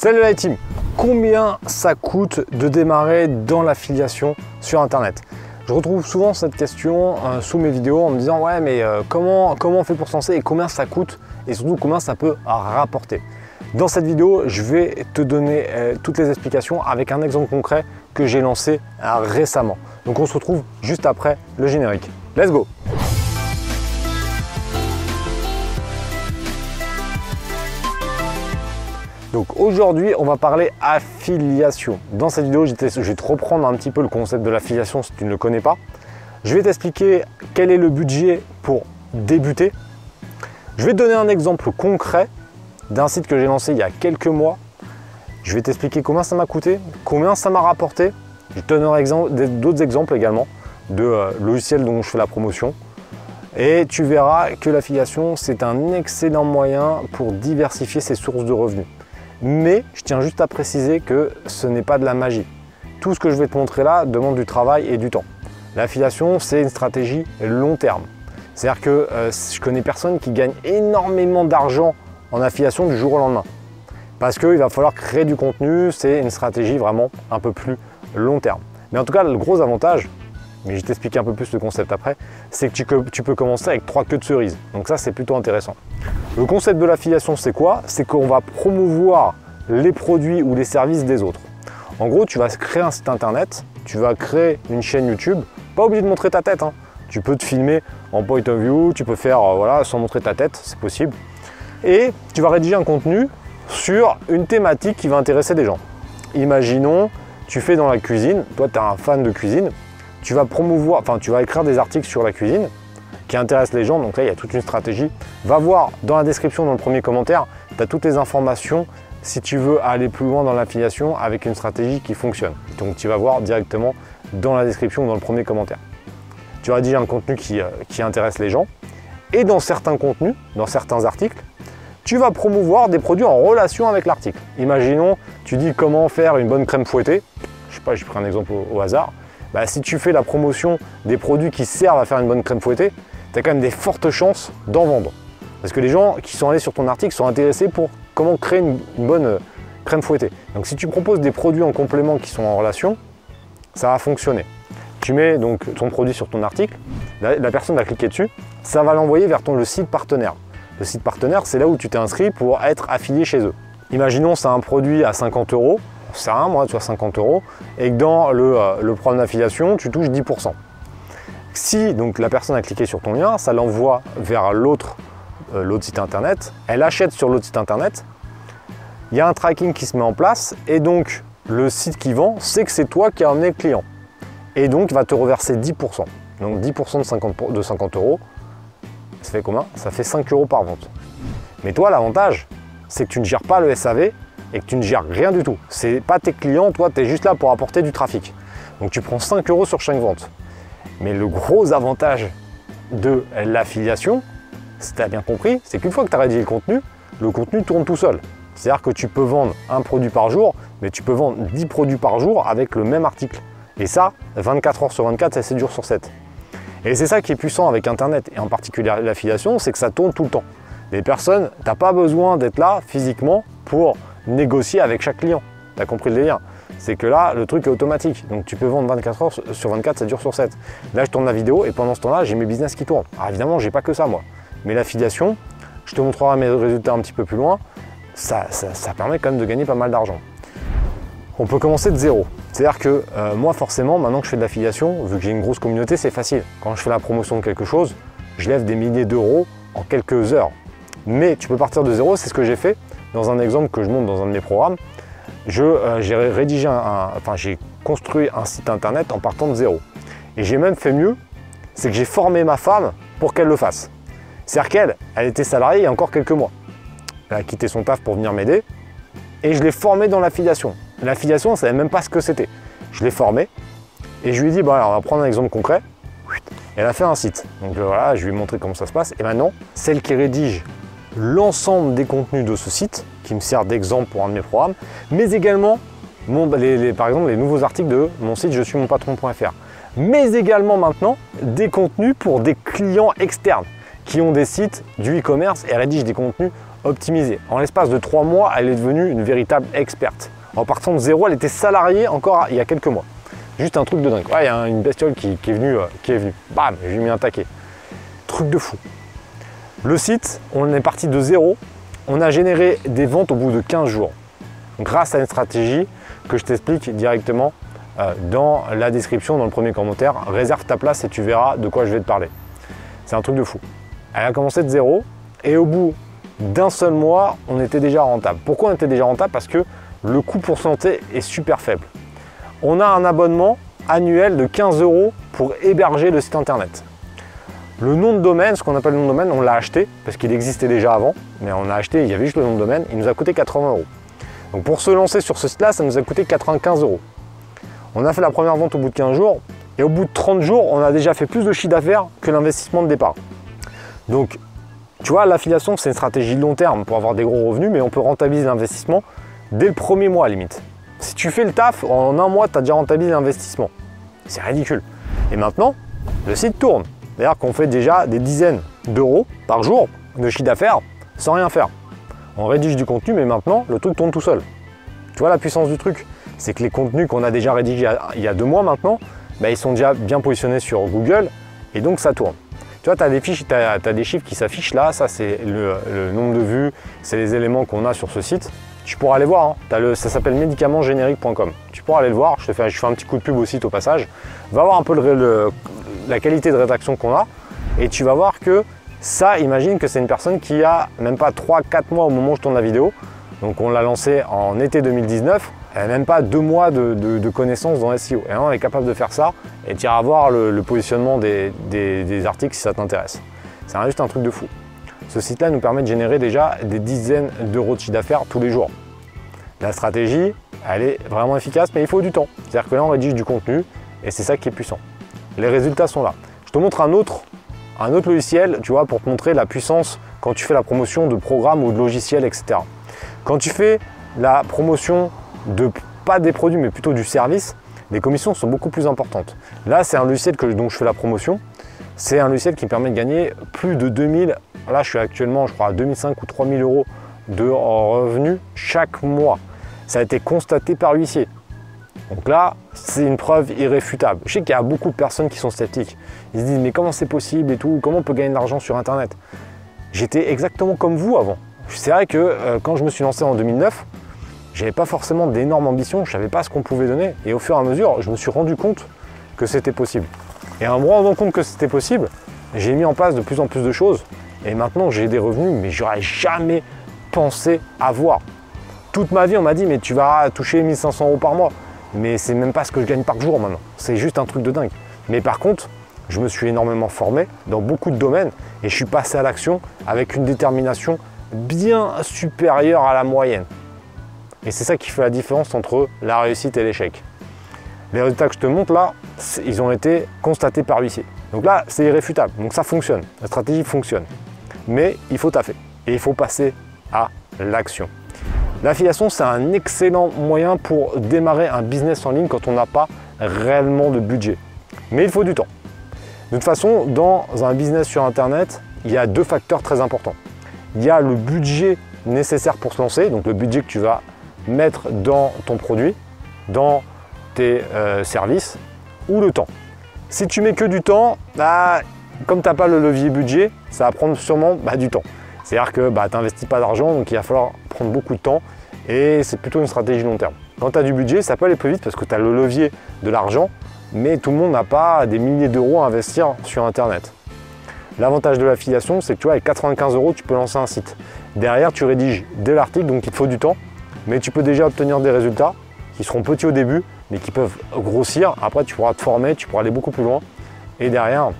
Salut la team Combien ça coûte de démarrer dans l'affiliation sur Internet? Je retrouve souvent cette question euh, sous mes vidéos en me disant ouais mais euh, comment, comment on fait pour se lancer et combien ça coûte et surtout combien ça peut rapporter? Dans cette vidéo, je vais te donner euh, toutes les explications avec un exemple concret que j'ai lancé récemment. Donc on se retrouve juste après le générique. Let's go Donc aujourd'hui, on va parler affiliation. Dans cette vidéo, je vais te reprendre un petit peu le concept de l'affiliation si tu ne le connais pas. Je vais t'expliquer quel est le budget pour débuter. Je vais te donner un exemple concret d'un site que j'ai lancé il y a quelques mois. Je vais t'expliquer combien ça m'a coûté, combien ça m'a rapporté. Je te donnerai d'autres exemples également de euh, logiciels dont je fais la promotion. Et tu verras que l'affiliation, c'est un excellent moyen pour diversifier ses sources de revenus. Mais je tiens juste à préciser que ce n'est pas de la magie. Tout ce que je vais te montrer là demande du travail et du temps. L'affiliation, c'est une stratégie long terme. C'est-à-dire que euh, je connais personne qui gagne énormément d'argent en affiliation du jour au lendemain. Parce qu'il va falloir créer du contenu, c'est une stratégie vraiment un peu plus long terme. Mais en tout cas, le gros avantage, mais je vais t'expliquer un peu plus le concept après, c'est que tu, peux commencer avec trois queues de cerise. Donc ça, c'est plutôt intéressant. Le concept de l'affiliation, c'est quoi? C'est qu'on va promouvoir les produits ou les services des autres. En gros, tu vas créer un site internet, tu vas créer une chaîne YouTube, pas obligé de montrer ta tête. Hein. Tu peux te filmer en point of view, tu peux faire euh, voilà, sans montrer ta tête, c'est possible. Et tu vas rédiger un contenu sur une thématique qui va intéresser des gens. Imaginons, tu fais dans la cuisine, toi tu es un fan de cuisine, tu vas promouvoir, enfin tu vas écrire des articles sur la cuisine qui intéressent les gens, donc là il y a toute une stratégie. Va voir dans la description, dans le premier commentaire, tu as toutes les informations si tu veux aller plus loin dans l'affiliation avec une stratégie qui fonctionne. Donc tu vas voir directement dans la description ou dans le premier commentaire. Tu rédiges un contenu qui, euh, qui intéresse les gens et dans certains contenus, dans certains articles, tu vas promouvoir des produits en relation avec l'article. Imaginons, tu dis comment faire une bonne crème fouettée. Je sais pas, j'ai pris un exemple au hasard. Bah, si tu fais la promotion des produits qui servent à faire une bonne crème fouettée, tu as quand même des fortes chances d'en vendre. Parce que les gens qui sont allés sur ton article sont intéressés pour comment créer une, bonne euh, crème fouettée. Donc si tu proposes des produits en complément qui sont en relation, ça va fonctionner. Tu mets donc ton produit sur ton article, la, personne va cliquer dessus, ça va l'envoyer vers ton, site partenaire. Le site partenaire, c'est là où tu t'es inscrit pour être affilié chez eux. Imaginons c'est un produit à 50 euros, c'est un moi, tu as 50 euros, et que dans le, euh, programme d'affiliation, tu touches 10%. Si donc la personne a cliqué sur ton lien, ça l'envoie vers l'autre euh, l'autre site internet, elle achète sur l'autre site internet, il y a un tracking qui se met en place, et donc le site qui vend sait que c'est toi qui as amené le client, et donc va te reverser 10%. Donc 10% de 50, de 50 euros, ça fait combien? Ça fait 5 euros par vente. Mais toi, l'avantage, c'est que tu ne gères pas le SAV et que tu ne gères rien du tout. C'est pas tes clients, toi, tu es juste là pour apporter du trafic. Donc tu prends 5 euros sur chaque vente. Mais le gros avantage de l'affiliation, si tu as bien compris, c'est qu'une fois que tu as rédigé le contenu, le contenu tourne tout seul. C'est-à-dire que tu peux vendre un produit par jour, mais tu peux vendre 10 produits par jour avec le même article. Et ça, 24 heures sur 24, c'est 7 jours sur 7. Et c'est ça qui est puissant avec Internet, et en particulier l'affiliation, c'est que ça tourne tout le temps. Les personnes, tu n'as pas besoin d'être là physiquement pour négocier avec chaque client. Tu as compris le délire? C'est que là, le truc est automatique. Donc tu peux vendre 24 heures sur 24, ça dure sur 7. Là, je tourne la vidéo et pendant ce temps-là, j'ai mes business qui tournent. Alors évidemment, j'ai pas que ça moi. Mais l'affiliation, je te montrerai mes résultats un petit peu plus loin, ça, ça, permet quand même de gagner pas mal d'argent. On peut commencer de zéro. C'est-à-dire que euh, moi, forcément, maintenant que je fais de l'affiliation, vu que j'ai une grosse communauté, c'est facile. Quand je fais la promotion de quelque chose, je lève des milliers d'euros en quelques heures. Mais tu peux partir de zéro, c'est ce que j'ai fait dans un exemple que je montre dans un de mes programmes, euh, j'ai rédigé un, enfin j'ai construit un site internet en partant de zéro. Et j'ai même fait mieux, c'est que j'ai formé ma femme pour qu'elle le fasse. C'est-à-dire qu'elle, elle était salariée il y a encore quelques mois. Elle a quitté son taf pour venir m'aider et je l'ai formée dans l'affiliation. L'affiliation, elle ne savait même pas ce que c'était. Je l'ai formée et je lui ai dit, bon on va prendre un exemple concret. Elle a fait un site. Donc euh, voilà, je lui ai montré comment ça se passe. Et maintenant, celle qui rédige l'ensemble des contenus de ce site, qui me sert d'exemple pour un de mes programmes, mais également, par exemple, les nouveaux articles de mon site je suis mon patron.fr. Mais également maintenant, des contenus pour des clients externes qui ont des sites du e-commerce et rédigent des contenus optimiser. En l'espace de trois mois, elle est devenue une véritable experte. En partant de zéro, elle était salariée encore il y a quelques mois. Juste un truc de dingue. Ouais, il y a une bestiole qui, est venue, euh, qui est venue. Bam, j'ai mis un taquet. Truc de fou. Le site, on est parti de zéro. On a généré des ventes au bout de 15 jours. Grâce à une stratégie que je t'explique directement euh, dans la description, dans le premier commentaire. Réserve ta place et tu verras de quoi je vais te parler. C'est un truc de fou. Elle a commencé de zéro et au bout d'un seul mois, on était déjà rentable. Pourquoi on était déjà rentable? Parce que le coût pour santé est super faible. On a un abonnement annuel de 15 euros pour héberger le site internet. Le nom de domaine, ce qu'on appelle le nom de domaine, on l'a acheté parce qu'il existait déjà avant, mais on a acheté, il y avait juste le nom de domaine, il nous a coûté 80 euros. Donc pour se lancer sur ce site-là, ça nous a coûté 95 euros. On a fait la première vente au bout de 15 jours et au bout de 30 jours, on a déjà fait plus de chiffre d'affaires que l'investissement de départ. Donc tu vois, l'affiliation, c'est une stratégie de long terme pour avoir des gros revenus, mais on peut rentabiliser l'investissement dès le premier mois à limite. Si tu fais le taf, en un mois, tu as déjà rentabilisé l'investissement. C'est ridicule. Et maintenant, le site tourne. C'est-à-dire qu'on fait déjà des dizaines d'euros par jour de chiffre d'affaires sans rien faire. On rédige du contenu, mais maintenant, le truc tourne tout seul. Tu vois la puissance du truc? C'est que les contenus qu'on a déjà rédigés il y a deux mois maintenant, bah, ils sont déjà bien positionnés sur Google et donc ça tourne. Tu vois, tu as des fiches, tu as, des chiffres qui s'affichent là, ça c'est le, nombre de vues, c'est les éléments qu'on a sur ce site. Tu pourras aller voir, hein. le, ça s'appelle médicamentgénérique.com. Tu pourras aller le voir, je, te fais, un petit coup de pub au site au passage. Va voir un peu la qualité de rédaction qu'on a et tu vas voir que ça, imagine que c'est une personne qui a même pas 3-4 mois au moment où je tourne la vidéo. Donc on l'a lancé en été 2019 elle n'a même pas deux mois de, connaissances dans SEO. Et on est capable de faire ça et tu iras voir le, positionnement des, articles si ça t'intéresse. C'est juste un truc de fou. Ce site-là nous permet de générer déjà des dizaines d'euros de chiffre d'affaires tous les jours. La stratégie, elle est vraiment efficace, mais il faut du temps. C'est-à-dire que là, on rédige du contenu et c'est ça qui est puissant. Les résultats sont là. Je te montre un autre, un autre logiciel, tu vois, pour te montrer la puissance quand tu fais la promotion de programmes ou de logiciels, etc. Quand tu fais la promotion de pas des produits mais plutôt du service, les commissions sont beaucoup plus importantes. Là, c'est un logiciel dont je fais la promotion. C'est un logiciel qui me permet de gagner plus de 2000, là je suis actuellement je crois à 2005 ou 3000 euros de revenus chaque mois. Ça a été constaté par l'huissier. Donc là, c'est une preuve irréfutable. Je sais qu'il y a beaucoup de personnes qui sont sceptiques. Ils se disent mais comment c'est possible et tout, comment on peut gagner de l'argent sur internet? J'étais exactement comme vous avant. C'est vrai que euh, quand je me suis lancé en 2009, j'avais pas forcément d'énormes ambitions, je savais pas ce qu'on pouvait donner. Et au fur et à mesure, je me suis rendu compte que c'était possible. Et en me rendant compte que c'était possible, j'ai mis en place de plus en plus de choses. Et maintenant, j'ai des revenus, mais j'aurais jamais pensé avoir. Toute ma vie, on m'a dit, mais tu vas toucher 1500 euros par mois. Mais c'est même pas ce que je gagne par jour maintenant. C'est juste un truc de dingue. Mais par contre, je me suis énormément formé dans beaucoup de domaines et je suis passé à l'action avec une détermination bien supérieure à la moyenne. Et c'est ça qui fait la différence entre la réussite et l'échec. Les résultats que je te montre là, ils ont été constatés par l'huissier. Donc là, c'est irréfutable. Donc ça fonctionne. La stratégie fonctionne. Mais il faut taffer. Et il faut passer à l'action. L'affiliation, c'est un excellent moyen pour démarrer un business en ligne quand on n'a pas réellement de budget. Mais il faut du temps. De toute façon, dans un business sur Internet, il y a deux facteurs très importants. Il y a le budget nécessaire pour se lancer, donc le budget que tu vas mettre dans ton produit, dans tes euh, services ou le temps. Si tu mets que du temps, bah, comme tu n'as pas le levier budget, ça va prendre sûrement bah, du temps. C'est-à-dire que bah, tu n'investis pas d'argent, donc il va falloir prendre beaucoup de temps et c'est plutôt une stratégie long terme. Quand tu as du budget, ça peut aller plus vite parce que tu as le levier de l'argent, mais tout le monde n'a pas des milliers d'euros à investir sur Internet. L'avantage de l'affiliation, c'est que tu vois, avec 95 euros, tu peux lancer un site. Derrière, tu rédiges de l'article, donc il te faut du temps mais tu peux déjà obtenir des résultats qui seront petits au début, mais qui peuvent grossir. Après, tu pourras te former, tu pourras aller beaucoup plus loin. Et derrière,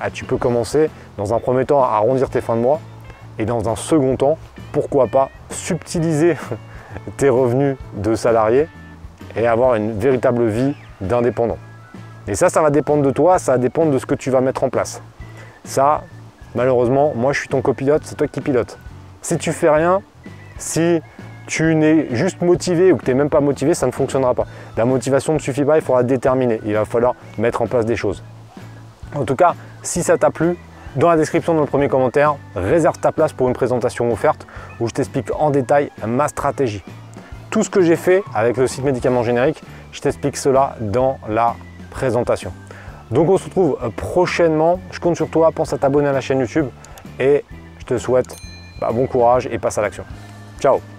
ah, tu peux commencer dans un premier temps à arrondir tes fins de mois et dans un second temps, pourquoi pas subtiliser tes revenus de salarié et avoir une véritable vie d'indépendant. Et ça, ça va dépendre de toi, ça va dépendre de ce que tu vas mettre en place. Ça, malheureusement, moi je suis ton copilote, c'est toi qui pilote. Si tu fais rien, si tu n'es juste motivé ou que tu n'es même pas motivé, ça ne fonctionnera pas. La motivation ne suffit pas, il faudra déterminer. Il va falloir mettre en place des choses. En tout cas, si ça t'a plu, dans la description, dans le premier commentaire, réserve ta place pour une présentation offerte où je t'explique en détail ma stratégie. Tout ce que j'ai fait avec le site médicament générique, je t'explique cela dans la présentation. Donc on se retrouve prochainement. Je compte sur toi, pense à t'abonner à la chaîne YouTube et je te souhaite bah, bon courage et passe à l'action. Ciao